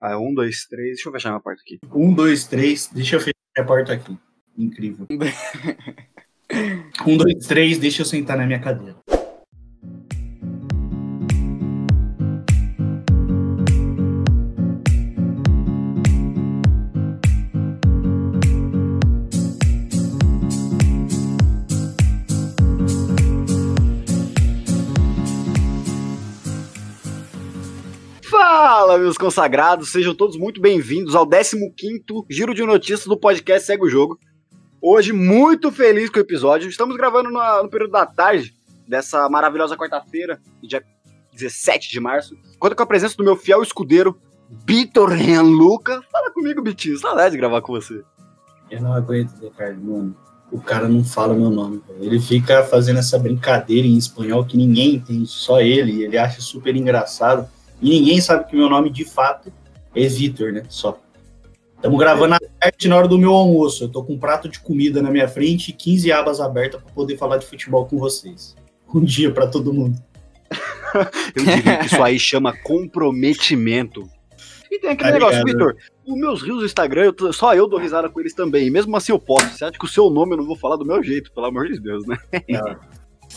Ah, um, dois, três. Deixa eu fechar minha porta aqui. Um, dois, três. Deixa eu fechar a porta aqui. Incrível. um, dois, três. Deixa eu sentar na minha cadeira. Meus consagrados, sejam todos muito bem-vindos ao 15º Giro de Notícias do podcast Segue o Jogo. Hoje, muito feliz com o episódio. Estamos gravando no, no período da tarde dessa maravilhosa quarta-feira, dia 17 de março. Conto com a presença do meu fiel escudeiro, Vitor Luca. Fala comigo, Bitinho. Saudade de gravar com você. Eu não aguento, Ricardo, mano. O cara não fala meu nome, velho. Ele fica fazendo essa brincadeira em espanhol que ninguém entende, só ele. Ele acha super engraçado. E ninguém sabe que meu nome de fato é Vitor, né? Só. Estamos gravando à tarde na hora do meu almoço. Eu tô com um prato de comida na minha frente e 15 abas abertas para poder falar de futebol com vocês. Um dia para todo mundo. Eu diria que isso aí chama comprometimento. E tem aquele Tá negócio. Vitor. Os meus rios do Instagram, eu só eu dou risada com eles também. E mesmo assim eu posso. Você acha que o seu nome eu não vou falar do meu jeito, pelo amor de Deus, né?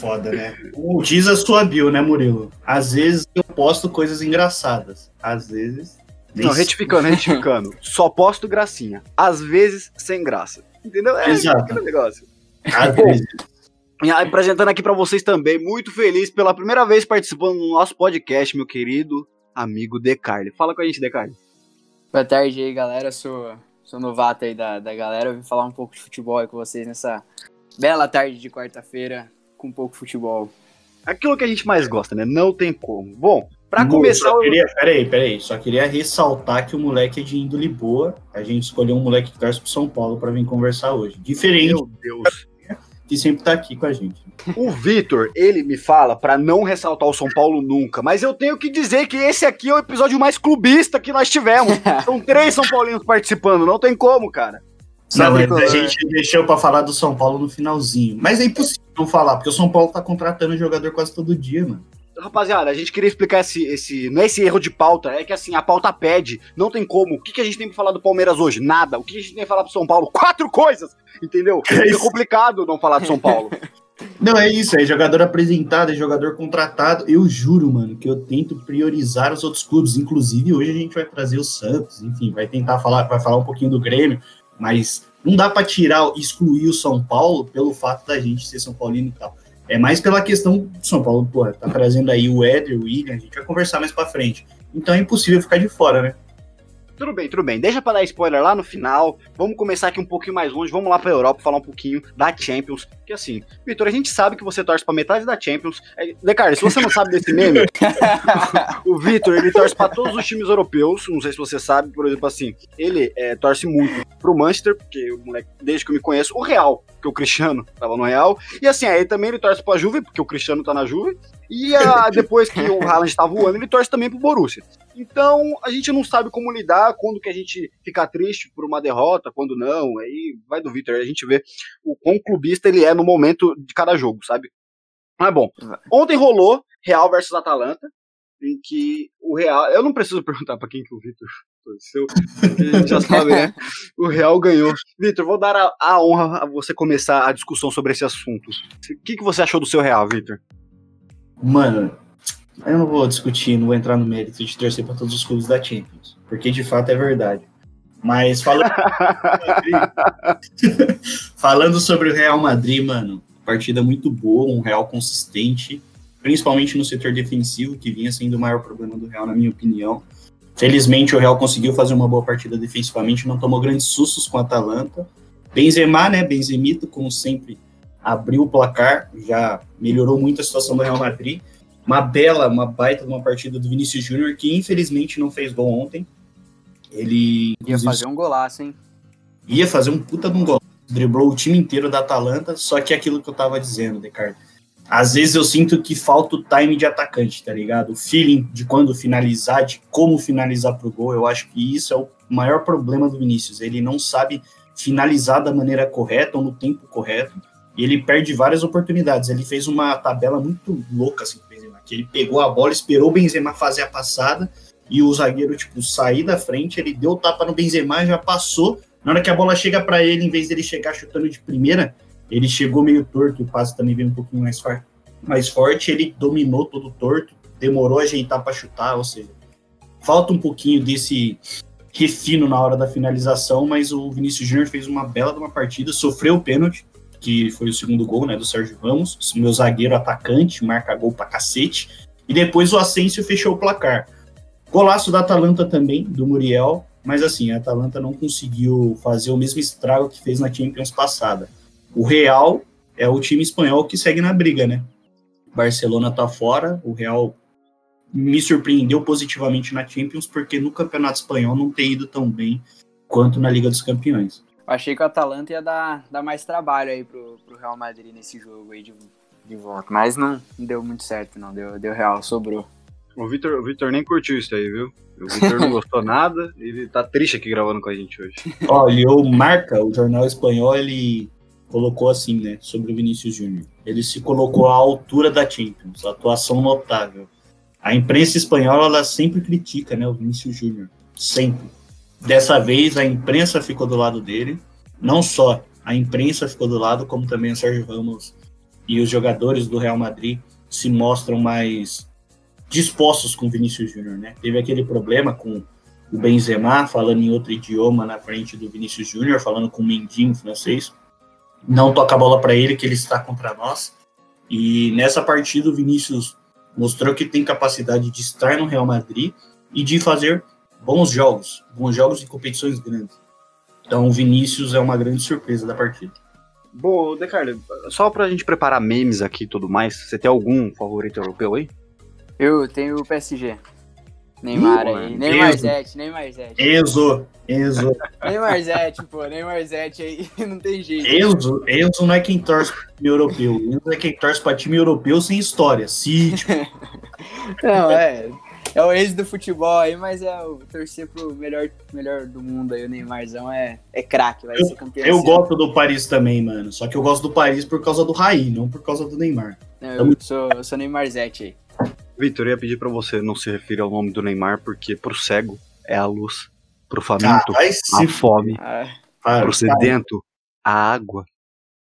Foda, né? O diz a sua bio, né, Murilo? Às vezes eu posto coisas engraçadas. Às vezes. nem Não, retificando, retificando. Só posto gracinha. Às vezes, sem graça. Entendeu? É Exato. aquele negócio. Às vezes. E apresentando aqui pra vocês também, muito feliz pela primeira vez participando do nosso podcast, meu querido amigo Decarli. Fala com a gente, Decarli. Boa tarde aí, galera. Sou, sou novato aí da, da galera. Eu vim falar um pouco de futebol aí com vocês nessa bela tarde de quarta-feira com um pouco de futebol. Aquilo que a gente mais gosta, né? Não tem como. Bom, pra Mo, começar Só queria, peraí, peraí. Só queria ressaltar que o moleque é de índole boa. A gente escolheu um moleque que torce pro São Paulo pra vir conversar hoje. Diferente Meu Deus. que sempre tá aqui com a gente. O Vitor, ele me fala pra não ressaltar o São Paulo nunca, mas eu tenho que dizer que esse aqui é o episódio mais clubista que nós tivemos. São três São Paulinos participando, não tem como, cara. Sabe a gente deixou pra falar do São Paulo no finalzinho. Mas é impossível não falar, porque o São Paulo tá contratando jogador quase todo dia, mano. Rapaziada, a gente queria explicar esse, esse. Não é esse erro de pauta, é que assim, a pauta pede, não tem como. O que, que a gente tem pra falar do Palmeiras hoje? Nada. O que a gente tem pra falar pro São Paulo? Quatro coisas! Entendeu? É É complicado não falar do São Paulo. Não, é isso, é jogador apresentado, é jogador contratado. Eu juro, mano, que eu tento priorizar os outros clubes. Inclusive, hoje a gente vai trazer o Santos, enfim, vai tentar falar, vai falar um pouquinho do Grêmio, mas não dá pra tirar, excluir o São Paulo pelo fato da gente ser São Paulino e tal. É mais pela questão do São Paulo, porra, tá trazendo aí o Éder, o William, a gente vai conversar mais pra frente. Então é impossível ficar de fora, né? Tudo bem, tudo bem. Deixa pra dar spoiler lá no final. Vamos começar aqui um pouquinho mais longe. Vamos lá pra Europa falar um pouquinho da Champions. Que assim, Vitor, a gente sabe que você torce pra metade da Champions. É, Decardo, se você não sabe desse meme, o Vitor, ele torce pra todos os times europeus. Não sei se você sabe, por exemplo, assim, ele é, torce muito pro Manchester, porque o moleque, desde que eu me conheço, o Real, porque o Cristiano tava no Real. E assim, aí também ele torce pra Juve, porque o Cristiano tá na Juve. E ah, depois que o Haaland tá voando, ele torce também pro Borussia. Então, a gente não sabe como lidar, quando que a gente fica triste por uma derrota, quando não. Aí vai do Vitor, a gente vê o quão clubista ele é no momento de cada jogo, sabe? Mas bom, ontem rolou Real versus Atalanta, em que o Real. Eu não preciso perguntar pra quem que o Vitor torceu, porque a gente já sabe, né? O Real ganhou. Vitor, vou dar a, a honra a você começar a discussão sobre esse assunto. O que, que você achou do seu Real, Vitor? Mano, eu não vou discutir, não vou entrar no mérito de torcer para todos os clubes da Champions, porque de fato é verdade. Mas falando, falando sobre o Real Madrid, mano, partida muito boa, um Real consistente, principalmente no setor defensivo, que vinha sendo o maior problema do Real, na minha opinião. Felizmente o Real conseguiu fazer uma boa partida defensivamente, não tomou grandes sustos com a Atalanta. Benzema, né, Benzemito, como sempre, abriu o placar, já melhorou muito a situação do Real Madrid. Uma bela, uma baita de uma partida do Vinícius Júnior, que infelizmente não fez gol ontem. Ele Ia fazer um golaço, hein? ia fazer um puta de um gol. Driblou o time inteiro da Atalanta, só que é aquilo que eu tava dizendo, Decardo. Às vezes eu sinto que falta o time de atacante, tá ligado? O feeling de quando finalizar, de como finalizar pro gol. Eu acho que isso é o maior problema do Vinícius. Ele não sabe finalizar da maneira correta ou no tempo correto. E ele perde várias oportunidades. Ele fez uma tabela muito louca, assim, Benzema, que ele pegou a bola, esperou o Benzema fazer a passada e o zagueiro, tipo, sair da frente, ele deu o tapa no Benzema, já passou. Na hora que a bola chega para ele, em vez dele chegar chutando de primeira, ele chegou meio torto, o passe também veio um pouquinho mais, mais forte, ele dominou todo torto, demorou a ajeitar para chutar, ou seja, falta um pouquinho desse refino na hora da finalização, mas o Vinícius Júnior fez uma bela de uma partida, sofreu o pênalti, que foi o segundo gol, né, do Sérgio Ramos, meu zagueiro atacante, marca gol pra cacete, e depois o Asensio fechou o placar. Golaço da Atalanta também, do Muriel, mas assim, a Atalanta não conseguiu fazer o mesmo estrago que fez na Champions passada. O Real é o time espanhol que segue na briga, né? Barcelona tá fora, o Real me surpreendeu positivamente na Champions, porque no Campeonato Espanhol não tem ido tão bem quanto na Liga dos Campeões. Achei que o Atalanta ia dar, dar mais trabalho aí pro, pro Real Madrid nesse jogo aí de, de volta, mas não, não deu muito certo, não. Deu, deu Real, sobrou. O Vitor, o Vitor nem curtiu isso aí, viu? O Vitor não gostou nada, ele tá triste aqui gravando com a gente hoje. Olha, o Marca, o jornal espanhol, ele colocou assim, né, sobre o Vinícius Júnior. Ele se colocou à altura da Champions, atuação notável. A imprensa espanhola ela sempre critica, né, o Vinícius Júnior, sempre. Dessa vez a imprensa ficou do lado dele, não só a imprensa ficou do lado, como também o Sérgio Ramos e os jogadores do Real Madrid se mostram mais dispostos com o Vinícius Júnior, né? Teve aquele problema com o Benzema falando em outro idioma na frente do Vinícius Júnior, falando com o Mendy em francês. Não toca a bola para ele, que ele está contra nós. E nessa partida o Vinícius mostrou que tem capacidade de estar no Real Madrid e de fazer bons jogos, bons jogos em competições grandes. Então o Vinícius é uma grande surpresa da partida. Bom, Decarlo, só pra gente preparar memes aqui e tudo mais, você tem algum favorito europeu aí? Eu tenho o PSG. Neymar Ih, aí. Neymar Zete, Neymar Zete. Enzo, Enzo. Neymar Zete, pô, Neymar Zete aí, não tem jeito. Enzo, Enzo não é quem torce pra time europeu. Enzo é quem torce pra time europeu sem história. City. não, é. É o ex do futebol aí, mas é o torcer pro melhor, melhor do mundo aí. O Neymarzão é, é craque, vai eu, ser campeão. Eu gosto do Paris também, mano. Só que eu gosto do Paris por causa do Raí, não por causa do Neymar. Não, eu, sou, eu sou Neymar Zete aí. Vitor, eu ia pedir para você não se referir ao nome do Neymar, porque pro cego é a luz, pro faminto ah, a fome, ah, para, pro sedento a água.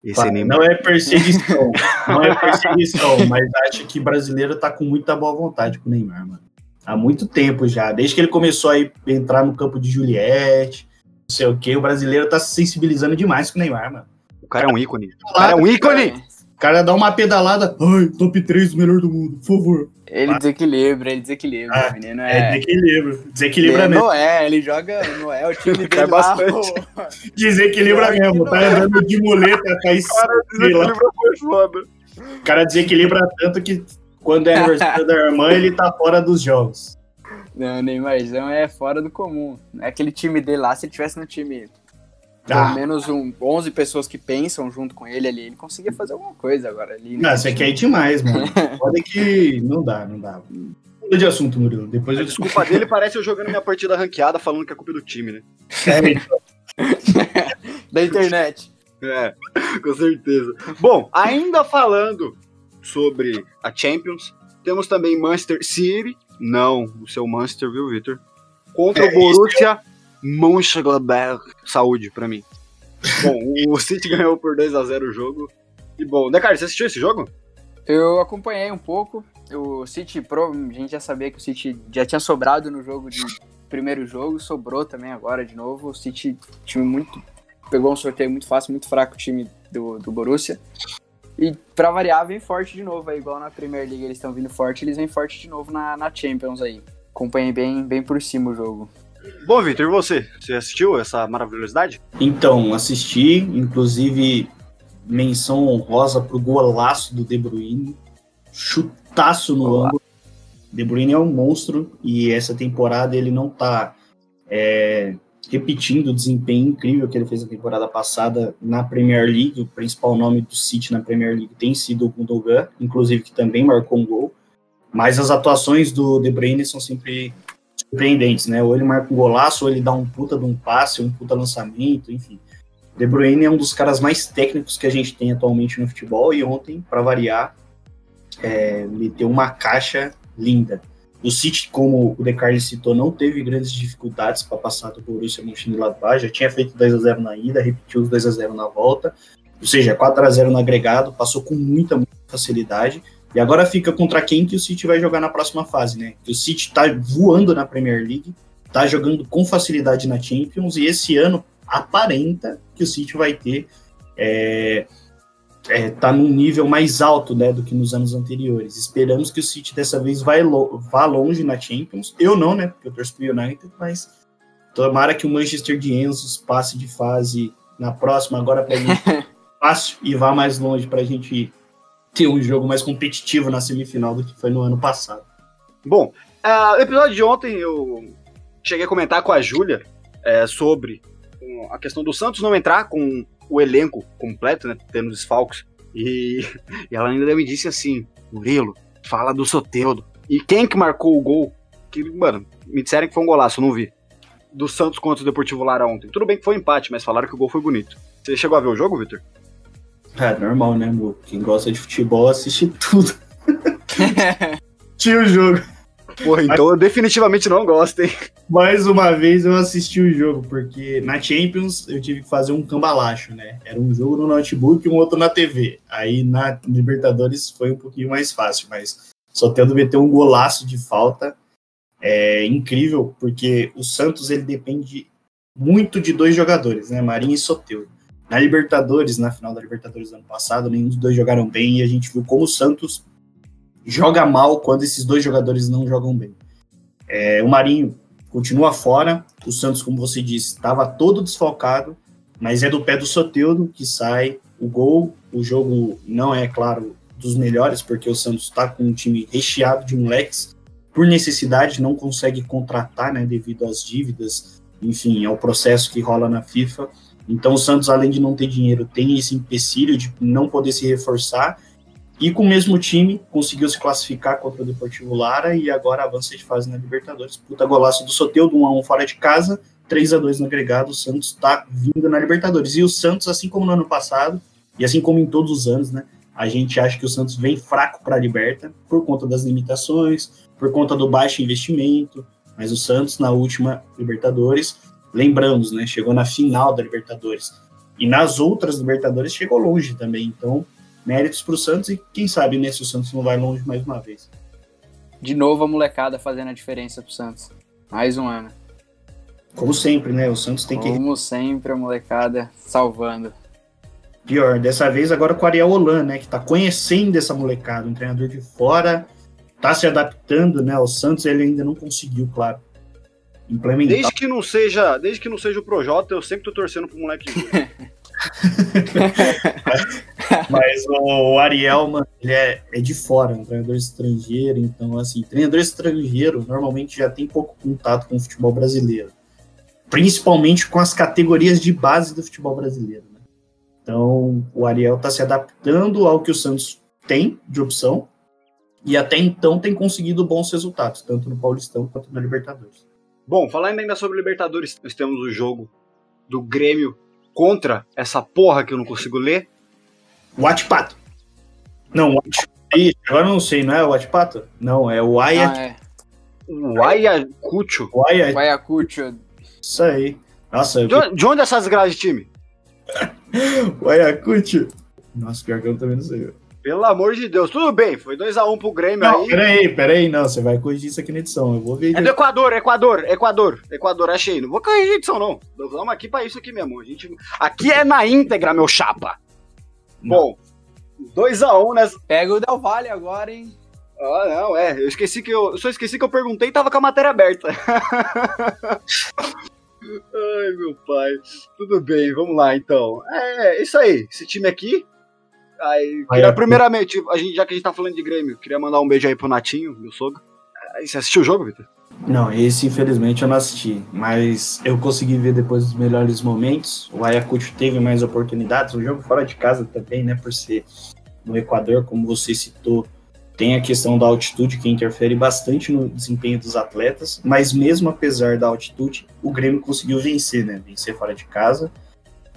Esse para, é Neymar. Não é perseguição, não é perseguição, mas acho que brasileiro tá com muita boa vontade com o Neymar, mano. Há muito tempo já, desde que ele começou a entrar no campo de Juliette, não sei o que, o brasileiro tá se sensibilizando demais com o Neymar, mano. O cara é um ícone. O cara é um ícone! O cara dá uma pedalada, ai, top 3 do melhor do mundo, por favor. Ele ah. desequilibra, ele desequilibra, ah, o menino é... É desequilibra, desequilibra ele mesmo. Não é, ele joga, não é o time dele é bastante. Lá, desequilibra mesmo, tá andando de muleta, tá Cara, desequilibra foi foda. O cara desequilibra tanto que quando é aniversário da irmã, ele tá fora dos jogos. Não, o Neymarzão é fora do comum. É aquele time dele lá, se ele tivesse no time pelo ah. menos um, 11 pessoas que pensam junto com ele ali, ele conseguia fazer alguma coisa agora ali. Né? Não, você quer ir demais, mano. Pode que não dá, não dá. Muda de assunto, Murilo. Depois a eu... desculpa dele parece eu jogando minha partida ranqueada falando que é culpa do time, né? É, então. da internet. É, com certeza. Bom, ainda falando sobre a Champions, temos também Manchester City, não o seu Manchester, viu, Victor? Contra é, o Borussia Mönchengladbach. Saúde pra mim. Bom, o City ganhou por 2 a 0 o jogo. E bom, né, cara, você assistiu esse jogo? Eu acompanhei um pouco. O City Pro, a gente já sabia que o City já tinha sobrado no jogo de primeiro jogo, sobrou também agora de novo. O City, time muito. Pegou um sorteio muito fácil, muito fraco o time do, do Borussia. E pra variar, vem forte de novo aí, igual na Premier League eles estão vindo forte, eles vêm forte de novo na, na Champions aí. Acompanhei bem, bem por cima o jogo. Bom, Victor, e você? Você assistiu essa maravilhosidade? Então, assisti, inclusive menção honrosa pro golaço do De Bruyne, chutaço no Olá. ângulo. De Bruyne é um monstro e essa temporada ele não tá é, repetindo o desempenho incrível que ele fez na temporada passada na Premier League. O principal nome do City na Premier League tem sido o Gundogan, inclusive que também marcou um gol. Mas as atuações do De Bruyne são sempre surpreendentes, né? Ou ele marca um golaço, ou ele dá um puta de um passe, um puta lançamento, enfim. De Bruyne é um dos caras mais técnicos que a gente tem atualmente no futebol e ontem, para variar, é, meteu uma caixa linda. O City, como o Decarli citou, não teve grandes dificuldades para passar do Borussia Mönchengladbach, já tinha feito 2 a 0 na ida, repetiu os 2 a 0 na volta, ou seja, 4 a 0 no agregado, passou com muita, muita facilidade. E agora fica contra quem que o City vai jogar na próxima fase, né? O City está voando na Premier League, está jogando com facilidade na Champions, e esse ano aparenta que o City vai ter é, é, tá num nível mais alto né, do que nos anos anteriores. Esperamos que o City dessa vez vai lo vá longe na Champions. Eu não, né? Porque eu torço pro United, mas tomara que o Manchester de Enzo passe de fase na próxima, agora para mim fácil e vá mais longe para a gente ter um jogo mais competitivo na semifinal do que foi no ano passado. Bom, uh, episódio de ontem eu cheguei a comentar com a Júlia é, sobre a questão do Santos não entrar com o elenco completo, né? Tendo os Falcos. E, e ela ainda me disse assim: Murilo, fala do Soteudo. E quem que marcou o gol? Que, mano, me disseram que foi um golaço, eu não vi. Do Santos contra o Deportivo Lara ontem. Tudo bem que foi um empate, mas falaram que o gol foi bonito. Você chegou a ver o jogo, Victor? É, normal, né, amor? Quem gosta de futebol assiste tudo. Tinha o jogo. Porra, então eu definitivamente não gosto, hein? Mais uma vez eu assisti o jogo, porque na Champions eu tive que fazer um cambalacho, né? Era um jogo no notebook e um outro na TV. Aí na Libertadores foi um pouquinho mais fácil, mas só tendo meter um golaço de falta é incrível, porque o Santos ele depende muito de dois jogadores, né? Marinho e Soteudo. Na Libertadores, na final da Libertadores do ano passado, nenhum dos dois jogaram bem e a gente viu como o Santos joga mal quando esses dois jogadores não jogam bem. É, o Marinho continua fora, o Santos, como você disse, estava todo desfalcado, mas é do pé do Soteudo que sai o gol. O jogo não é, claro, dos melhores, porque o Santos está com um time recheado de moleques, por necessidade, não consegue contratar, né, devido às dívidas, enfim, ao processo que rola na FIFA. Então o Santos, além de não ter dinheiro, tem esse empecilho de não poder se reforçar e com o mesmo time, conseguiu se classificar contra o Deportivo Lara e agora avança de fase na Libertadores. Puta golaço do Soteldo, 1x1 fora de casa, 3 a 2 no agregado. O Santos está vindo na Libertadores. E o Santos, assim como no ano passado, e assim como em todos os anos, né? A gente acha que o Santos vem fraco para a Liberta por conta das limitações, por conta do baixo investimento. Mas o Santos, na última Libertadores, lembramos, né? Chegou na final da Libertadores. E nas outras Libertadores chegou longe também. Então, méritos para o Santos e quem sabe né, se o Santos não vai longe mais uma vez. De novo a molecada fazendo a diferença para o Santos. Mais um ano. Como sempre, né? O Santos tem Como que. Como sempre, a molecada salvando. Pior, dessa vez agora com o Ariel Holan, né? Que tá conhecendo essa molecada, um treinador de fora, tá se adaptando, né? O Santos ele ainda não conseguiu, claro. Implementar. Desde que não seja, desde que não seja o Projota, eu sempre tô torcendo pro moleque. Mas o Ariel, mano, ele é, é de fora, um treinador estrangeiro, então, assim, treinador estrangeiro normalmente já tem pouco contato com o futebol brasileiro. Principalmente com as categorias de base do futebol brasileiro. Né? Então, o Ariel está se adaptando ao que o Santos tem de opção e até então tem conseguido bons resultados, tanto no Paulistão quanto na Libertadores. Bom, falando ainda sobre Libertadores, nós temos o jogo do Grêmio contra essa porra que eu não consigo ler. Watpato. Não, Watch... agora eu não sei, não é o Watpato? Não, é o Aya... Ah, é. O Ayacucho. O Ayacucho. Isso aí. Nossa, de, eu... de onde é essas grades de time? o Ayacucho. Nossa, pior que eu também não sei. Pelo amor de Deus, tudo bem, foi 2x1 um pro Grêmio não, aí. Peraí, peraí, não, você vai corrigir isso aqui na edição. Eu vou ver. É do Equador, Equador, Equador, Equador, achei. Não vou corrigir a edição, não. Vamos aqui pra isso aqui mesmo. A gente... Aqui é na íntegra, meu chapa. Não. Bom, 2x1 um nessa. Pega o Del Valle agora, hein? Ah, não, é. Eu esqueci que eu. Só esqueci que eu perguntei e tava com a matéria aberta. Ai, meu pai. Tudo bem, vamos lá então. É, isso aí. Esse time aqui Aí, queria, primeiramente, a gente, já que a gente tá falando de Grêmio, queria mandar um beijo aí pro Natinho, meu sogro. Aí, você assistiu o jogo, Vitor? Não, esse infelizmente eu não assisti, mas eu consegui ver depois dos melhores momentos. O Ayacucho teve mais oportunidades, o jogo fora de casa também, né, por ser no Equador, como você citou, tem a questão da altitude que interfere bastante no desempenho dos atletas, mas mesmo apesar da altitude, o Grêmio conseguiu vencer, né, vencer fora de casa.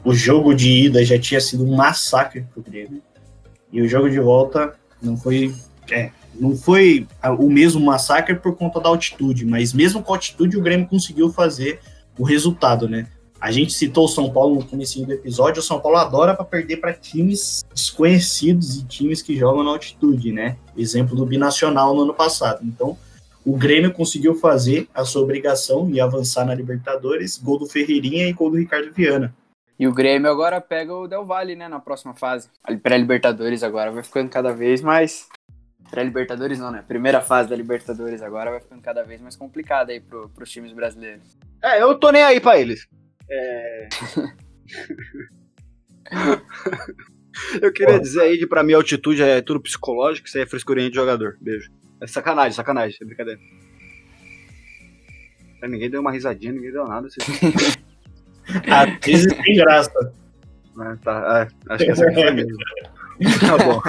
O jogo de ida já tinha sido um massacre pro Grêmio. E o jogo de volta não foi. É, Não foi o mesmo massacre por conta da altitude, mas mesmo com a altitude o Grêmio conseguiu fazer o resultado, né? A gente citou o São Paulo no começo do episódio, o São Paulo adora para perder para times desconhecidos e times que jogam na altitude, né? Exemplo do Binacional no ano passado. Então, o Grêmio conseguiu fazer a sua obrigação e avançar na Libertadores, gol do Ferreirinha e gol do Ricardo Viana. E o Grêmio agora pega o Del Valle, né, na próxima fase. A pré-Libertadores agora vai ficando cada vez mais Pré-Libertadores não, né? Primeira fase da Libertadores agora vai ficando cada vez mais complicada aí pro, pros times brasileiros. É, eu tô nem aí pra eles. É... eu queria dizer aí que pra mim altitude é tudo psicológico, isso aí é frescurinha de jogador. Beijo. É sacanagem, sacanagem, é brincadeira. É, ninguém deu uma risadinha, ninguém deu nada. Vocês... Às vezes tem graça. É, tá, é, acho que essa aqui foi mesmo. Tá bom.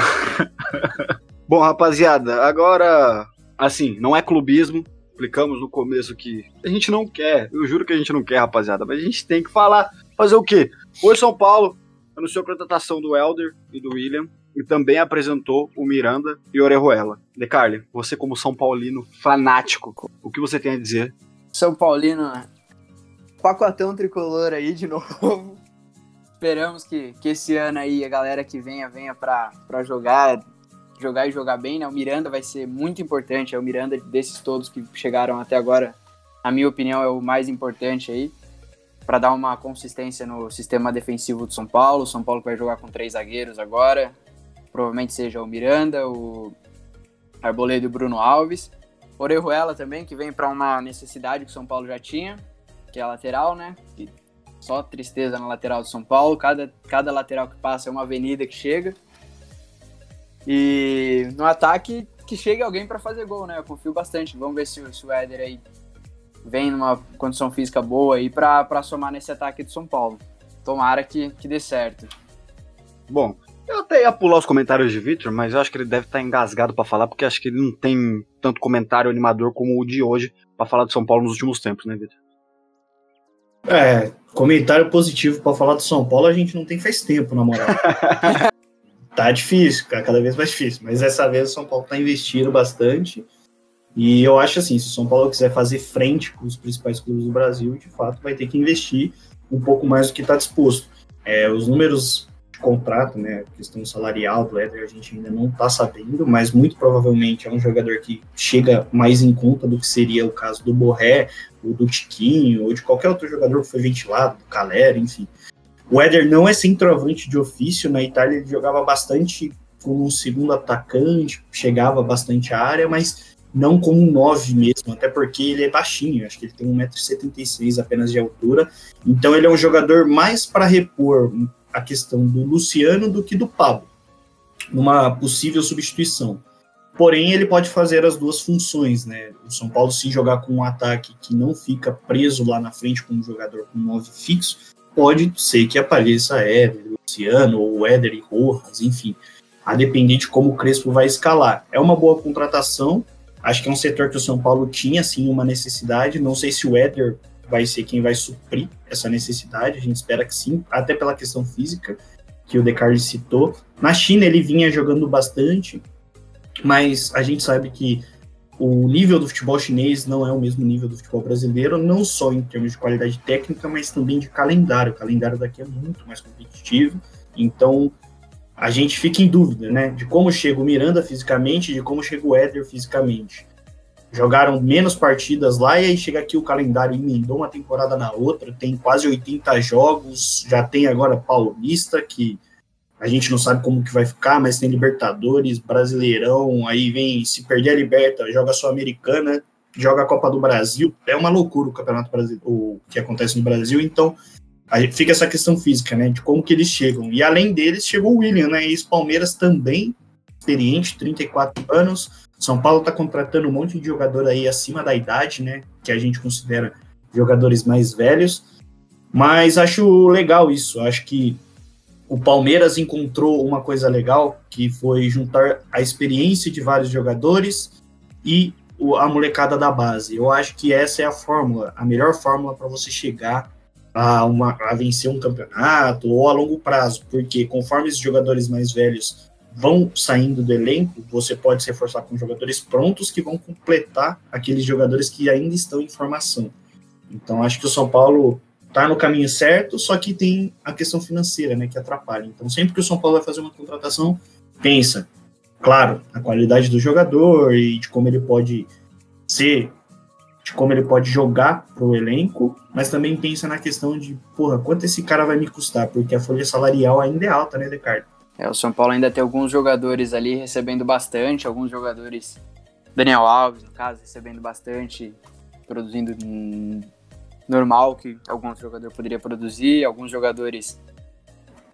bom, rapaziada, agora, assim, não é clubismo, explicamos no começo que a gente não quer, eu juro que a gente não quer, rapaziada, mas a gente tem que falar, fazer o quê? Hoje São Paulo anunciou a contratação do Elder e do William e também apresentou o Miranda e o Orejuela. Decarli, você como São Paulino fanático, o que você tem a dizer? São Paulino, pacotão tricolor aí de novo. Esperamos que, que esse ano aí a galera que venha, venha pra, jogar jogar e jogar bem, né? O Miranda vai ser muito importante. É o Miranda desses todos que chegaram até agora, na minha opinião, é o mais importante aí para dar uma consistência no sistema defensivo do São Paulo. O São Paulo vai jogar com três zagueiros agora. Provavelmente seja o Miranda, o Arboledo e o Bruno Alves. Orejuela também, que vem para uma necessidade que o São Paulo já tinha, que é a lateral, né? E só tristeza na lateral do São Paulo. Cada, cada lateral que passa é uma avenida que chega. E no ataque, que chegue alguém para fazer gol, né? Eu confio bastante. Vamos ver se, se o Éder aí vem numa condição física boa aí para somar nesse ataque do São Paulo. Tomara que, que dê certo. Bom, eu até ia pular os comentários de Victor, mas eu acho que ele deve estar engasgado para falar, porque acho que ele não tem tanto comentário animador como o de hoje para falar do São Paulo nos últimos tempos, né, Victor? É, comentário positivo para falar do São Paulo a gente não tem faz tempo, na moral. tá difícil, cada vez mais difícil. Mas dessa vez o São Paulo tá investindo bastante. E eu acho assim, se o São Paulo quiser fazer frente com os principais clubes do Brasil, de fato vai ter que investir um pouco mais do que está disposto. É, os números contrato, né, questão salarial do Éder, a gente ainda não está sabendo, mas muito provavelmente é um jogador que chega mais em conta do que seria o caso do Borré, ou do Tiquinho, ou de qualquer outro jogador que foi ventilado, do Calera, enfim. O Éder não é centroavante de ofício, na Itália ele jogava bastante como um segundo atacante, chegava bastante à área, mas não como um 9 mesmo, até porque ele é baixinho, acho que ele tem 1,76m apenas de altura, então ele é um jogador mais para repor a questão do Luciano do que do Pablo, numa possível substituição. Porém, ele pode fazer as duas funções, né? O São Paulo, se jogar com um ataque que não fica preso lá na frente com um jogador com 9 fixo, pode ser que apareça Éder, Luciano, ou Éder e Rojas, enfim, a depender de como o Crespo vai escalar. É uma boa contratação, acho que é um setor que o São Paulo tinha, sim, uma necessidade, não sei se o Éder vai ser quem vai suprir essa necessidade, a gente espera que sim, até pela questão física, que o Descartes citou. Na China ele vinha jogando bastante, mas a gente sabe que o nível do futebol chinês não é o mesmo nível do futebol brasileiro, não só em termos de qualidade técnica, mas também de calendário. O calendário daqui é muito mais competitivo, então a gente fica em dúvida, né, de como chega o Miranda fisicamente, de como chega o Éder fisicamente. Jogaram menos partidas lá e aí chega aqui o calendário emendou uma temporada na outra, tem quase 80 jogos, já tem agora Paulista, que a gente não sabe como que vai ficar, mas tem Libertadores, Brasileirão, aí vem, se perder a Liberta, joga Sul-Americana, joga a Copa do Brasil, é uma loucura o Campeonato Brasileiro, o que acontece no Brasil, então aí fica essa questão física, né, de como que eles chegam. E além deles, chegou o William, né, ex-Palmeiras também, experiente, 34 anos, São Paulo tá contratando um monte de jogador aí acima da idade, né, que a gente considera jogadores mais velhos, mas acho legal isso, acho que o Palmeiras encontrou uma coisa legal, que foi juntar a experiência de vários jogadores e a molecada da base. Eu acho que essa é a fórmula, a melhor fórmula para você chegar a, uma, a vencer um campeonato ou a longo prazo, porque conforme os jogadores mais velhos vão saindo do elenco, você pode se reforçar com jogadores prontos que vão completar aqueles jogadores que ainda estão em formação. Então acho que o São Paulo está no caminho certo, só que tem a questão financeira, né, que atrapalha. Então sempre que o São Paulo vai fazer uma contratação, pensa, claro, a qualidade do jogador e de como ele pode ser, de como ele pode jogar para o elenco, mas também pensa na questão de, porra, quanto esse cara vai me custar, porque a folha salarial ainda é alta, né, Ricardo? É, o São Paulo ainda tem alguns jogadores ali recebendo bastante, alguns jogadores, Daniel Alves, no caso, recebendo bastante, produzindo normal que alguns jogadores poderia produzir, alguns jogadores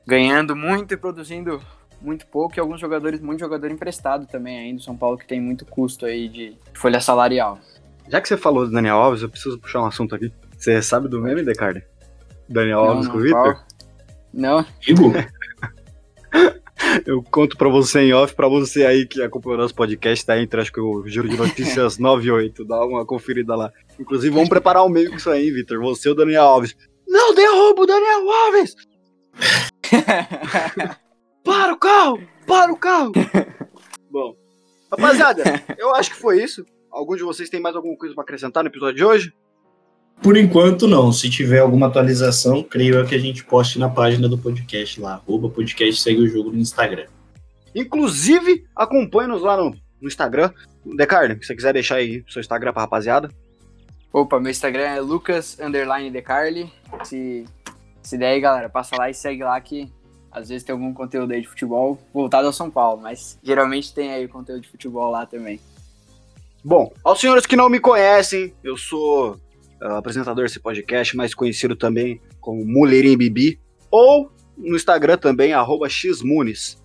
ganhando muito e produzindo muito pouco, e alguns jogadores, muito jogador emprestado também ainda, o São Paulo que tem muito custo aí de folha salarial. Já que você falou do Daniel Alves, eu preciso puxar um assunto aqui. Você sabe do meme, Decarne? Daniel não, Alves não, com o Victor? Não. Digo? Eu conto pra você em off, pra você aí que acompanhou nosso podcast, tá entre acho que o Juro de Notícias 9 e 8. Dá uma conferida lá. Inclusive, vamos preparar um meio com isso aí, Vitor. Você e o Daniel Alves. Não derruba o Daniel Alves! para o carro! Para o carro! Bom, rapaziada, eu acho que foi isso. Algum de vocês tem mais alguma coisa para acrescentar no episódio de hoje? Por enquanto, não. Se tiver alguma atualização, creio que a gente poste na página do podcast lá. Arroba podcast segue o jogo no Instagram. Inclusive, acompanhe-nos lá no, no Instagram. Decarne, se você quiser deixar aí seu Instagram pra rapaziada. Opa, meu Instagram é Lucas Underline Decarli. Se, se der aí, galera, passa lá e segue lá que às vezes tem algum conteúdo aí de futebol voltado ao São Paulo, mas geralmente tem aí conteúdo de futebol lá também. Bom, aos senhores que não me conhecem, eu sou apresentador desse podcast, mais conhecido também como Mulherim Bibi, ou no Instagram também, arroba xmunes.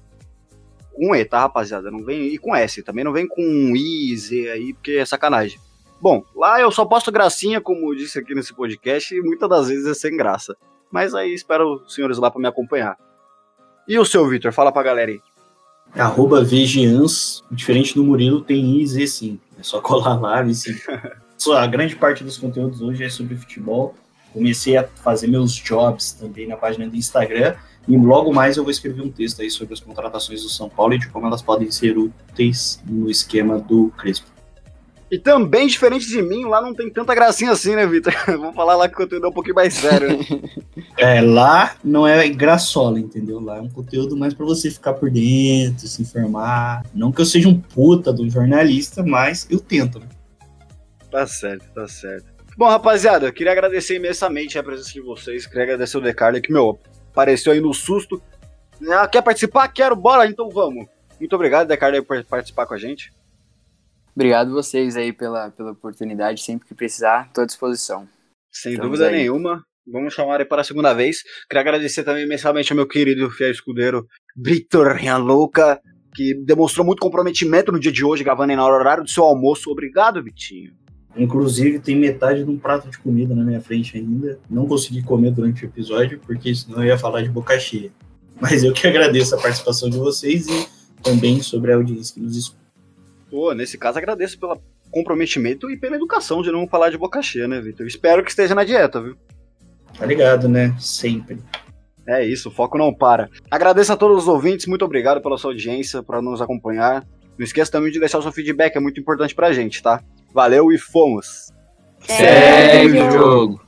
Com E, tá, rapaziada? Não vem, e com S, também não vem com I, Z aí, porque é sacanagem. Bom, lá eu só posto gracinha, como eu disse aqui nesse podcast, e muitas das vezes é sem graça. Mas aí espero os senhores lá para me acompanhar. E o seu, Vitor? Fala pra galera aí. Arroba Vegians, diferente do Murilo, tem I e Z sim. É só colar lá e sim. a grande parte dos conteúdos hoje é sobre futebol. Comecei a fazer meus jobs também na página do Instagram. E logo mais eu vou escrever um texto aí sobre as contratações do São Paulo e de como elas podem ser úteis no esquema do Crespo. E também, diferente de mim, lá não tem tanta gracinha assim, né, Vitor? Vamos falar lá que o conteúdo é um pouquinho mais sério. Né? é, lá não é graçola, entendeu? Lá é um conteúdo mais para você ficar por dentro, se informar. Não que eu seja um puta do jornalista, mas eu tento, né? Tá certo, tá certo. Bom, rapaziada, eu queria agradecer imensamente a presença de vocês. Queria agradecer o Decarle que, meu, apareceu aí no susto. Ah, quer participar? Quero, bora, então vamos. Muito obrigado, Decarle, por participar com a gente. Obrigado vocês aí pela, pela oportunidade. Sempre que precisar, estou à disposição. Sem Estamos dúvida aí. nenhuma. Vamos chamar ele para a segunda vez. Queria agradecer também imensamente ao meu querido fiel escudeiro Victor Louca, que demonstrou muito comprometimento no dia de hoje, gravando aí na horário do seu almoço. Obrigado, Vitinho. Inclusive, tem metade de um prato de comida na minha frente ainda. Não consegui comer durante o episódio, porque senão eu ia falar de boca cheia. Mas eu que agradeço a participação de vocês e também sobre a audiência que nos escuta. Pô, nesse caso agradeço pelo comprometimento e pela educação de não falar de boca cheia, né, Vitor? Espero que esteja na dieta, viu? Tá ligado, né? Sempre. É isso, o foco não para. Agradeço a todos os ouvintes, muito obrigado pela sua audiência, por nos acompanhar. Não esqueça também de deixar o seu feedback, é muito importante pra gente, tá? Valeu e fomos! Segue o jogo!